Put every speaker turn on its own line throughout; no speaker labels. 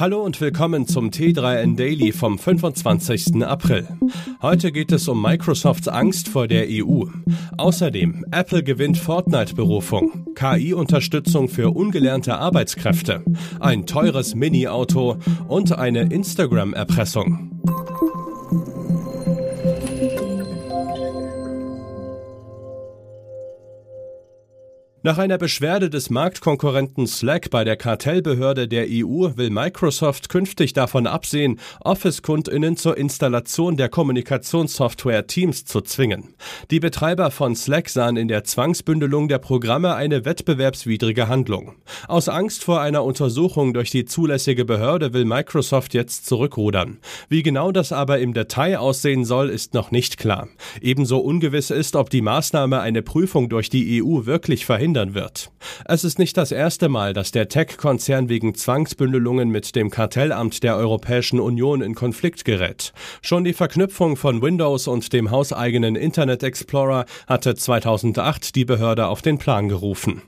Hallo und willkommen zum T3N Daily vom 25. April. Heute geht es um Microsofts Angst vor der EU. Außerdem Apple gewinnt Fortnite-Berufung, KI-Unterstützung für ungelernte Arbeitskräfte, ein teures Mini-Auto und eine Instagram-Erpressung. Nach einer Beschwerde des Marktkonkurrenten Slack bei der Kartellbehörde der EU will Microsoft künftig davon absehen, Office-Kundinnen zur Installation der Kommunikationssoftware Teams zu zwingen. Die Betreiber von Slack sahen in der Zwangsbündelung der Programme eine wettbewerbswidrige Handlung. Aus Angst vor einer Untersuchung durch die zulässige Behörde will Microsoft jetzt zurückrudern. Wie genau das aber im Detail aussehen soll, ist noch nicht klar. Ebenso ungewiss ist, ob die Maßnahme eine Prüfung durch die EU wirklich verhindert verhindern wird. Es ist nicht das erste Mal, dass der Tech-Konzern wegen Zwangsbündelungen mit dem Kartellamt der Europäischen Union in Konflikt gerät. Schon die Verknüpfung von Windows und dem hauseigenen Internet Explorer hatte 2008 die Behörde auf den Plan gerufen.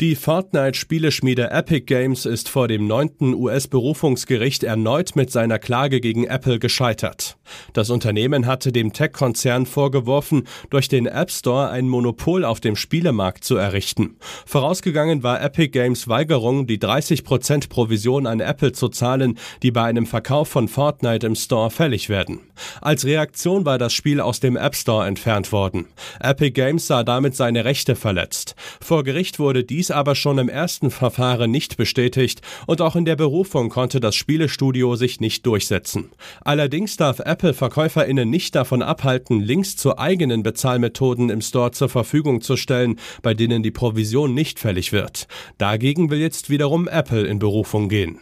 Die Fortnite-Spieleschmiede Epic Games ist vor dem neunten US-Berufungsgericht erneut mit seiner Klage gegen Apple gescheitert. Das Unternehmen hatte dem Tech-Konzern vorgeworfen, durch den App Store ein Monopol auf dem Spielemarkt zu errichten. Vorausgegangen war Epic Games Weigerung, die 30% Provision an Apple zu zahlen, die bei einem Verkauf von Fortnite im Store fällig werden. Als Reaktion war das Spiel aus dem App Store entfernt worden. Epic Games sah damit seine Rechte verletzt. Vor Gericht wurde dies aber schon im ersten Verfahren nicht bestätigt und auch in der Berufung konnte das Spielestudio sich nicht durchsetzen. Allerdings darf Apple VerkäuferInnen nicht davon abhalten, Links zu eigenen Bezahlmethoden im Store zur Verfügung zu stellen, bei denen die Provision nicht fällig wird. Dagegen will jetzt wiederum Apple in Berufung gehen.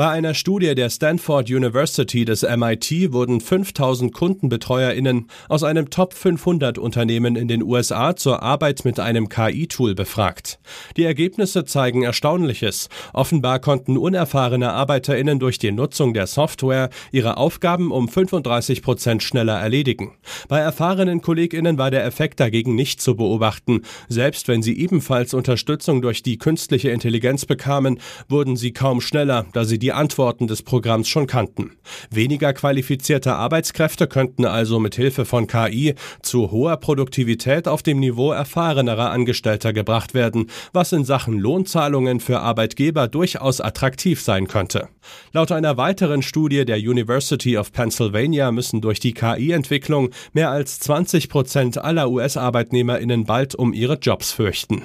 Bei einer Studie der Stanford University des MIT wurden 5000 KundenbetreuerInnen aus einem Top 500 Unternehmen in den USA zur Arbeit mit einem KI-Tool befragt. Die Ergebnisse zeigen Erstaunliches. Offenbar konnten unerfahrene ArbeiterInnen durch die Nutzung der Software ihre Aufgaben um 35 Prozent schneller erledigen. Bei erfahrenen KollegInnen war der Effekt dagegen nicht zu beobachten. Selbst wenn sie ebenfalls Unterstützung durch die künstliche Intelligenz bekamen, wurden sie kaum schneller, da sie die die Antworten des Programms schon kannten. Weniger qualifizierte Arbeitskräfte könnten also mit Hilfe von KI zu hoher Produktivität auf dem Niveau erfahrenerer Angestellter gebracht werden, was in Sachen Lohnzahlungen für Arbeitgeber durchaus attraktiv sein könnte. Laut einer weiteren Studie der University of Pennsylvania müssen durch die KI-Entwicklung mehr als 20 Prozent aller US-ArbeitnehmerInnen bald um ihre Jobs fürchten.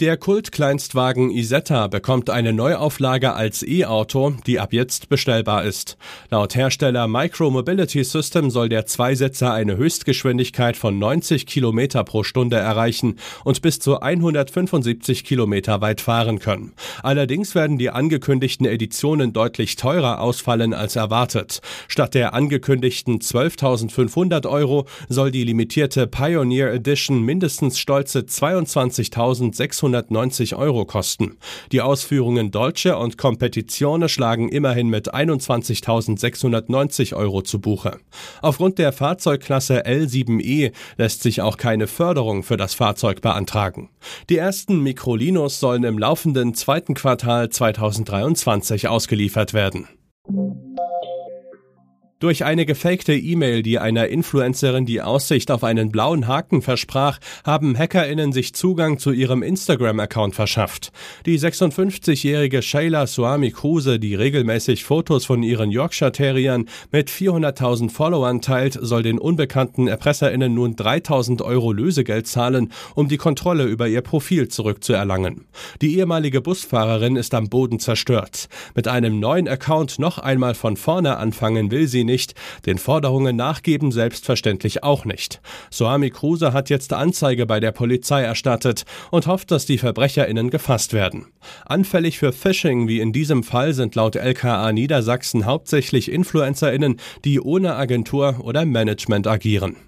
Der Kultkleinstwagen Isetta bekommt eine Neuauflage als E-Auto, die ab jetzt bestellbar ist. Laut Hersteller Micro Mobility System soll der Zweisitzer eine Höchstgeschwindigkeit von 90 Kilometer pro Stunde erreichen und bis zu 175 Kilometer weit fahren können. Allerdings werden die angekündigten Editionen deutlich teurer ausfallen als erwartet. Statt der angekündigten 12.500 Euro soll die limitierte Pioneer Edition mindestens stolze 22.600 690 Euro kosten. Die Ausführungen Dolce und Competizione schlagen immerhin mit 21.690 Euro zu Buche. Aufgrund der Fahrzeugklasse L7e lässt sich auch keine Förderung für das Fahrzeug beantragen. Die ersten Microlinos sollen im laufenden zweiten Quartal 2023 ausgeliefert werden. Durch eine gefakte E-Mail, die einer Influencerin die Aussicht auf einen blauen Haken versprach, haben HackerInnen sich Zugang zu ihrem Instagram-Account verschafft. Die 56-jährige Shayla Suami Kruse, die regelmäßig Fotos von ihren Yorkshire Terriern mit 400.000 Followern teilt, soll den unbekannten ErpresserInnen nun 3.000 Euro Lösegeld zahlen, um die Kontrolle über ihr Profil zurückzuerlangen. Die ehemalige Busfahrerin ist am Boden zerstört. Mit einem neuen Account noch einmal von vorne anfangen will sie nicht, den Forderungen nachgeben selbstverständlich auch nicht. Soami Kruse hat jetzt Anzeige bei der Polizei erstattet und hofft, dass die VerbrecherInnen gefasst werden. Anfällig für Phishing wie in diesem Fall sind laut LKA Niedersachsen hauptsächlich InfluencerInnen, die ohne Agentur oder Management agieren.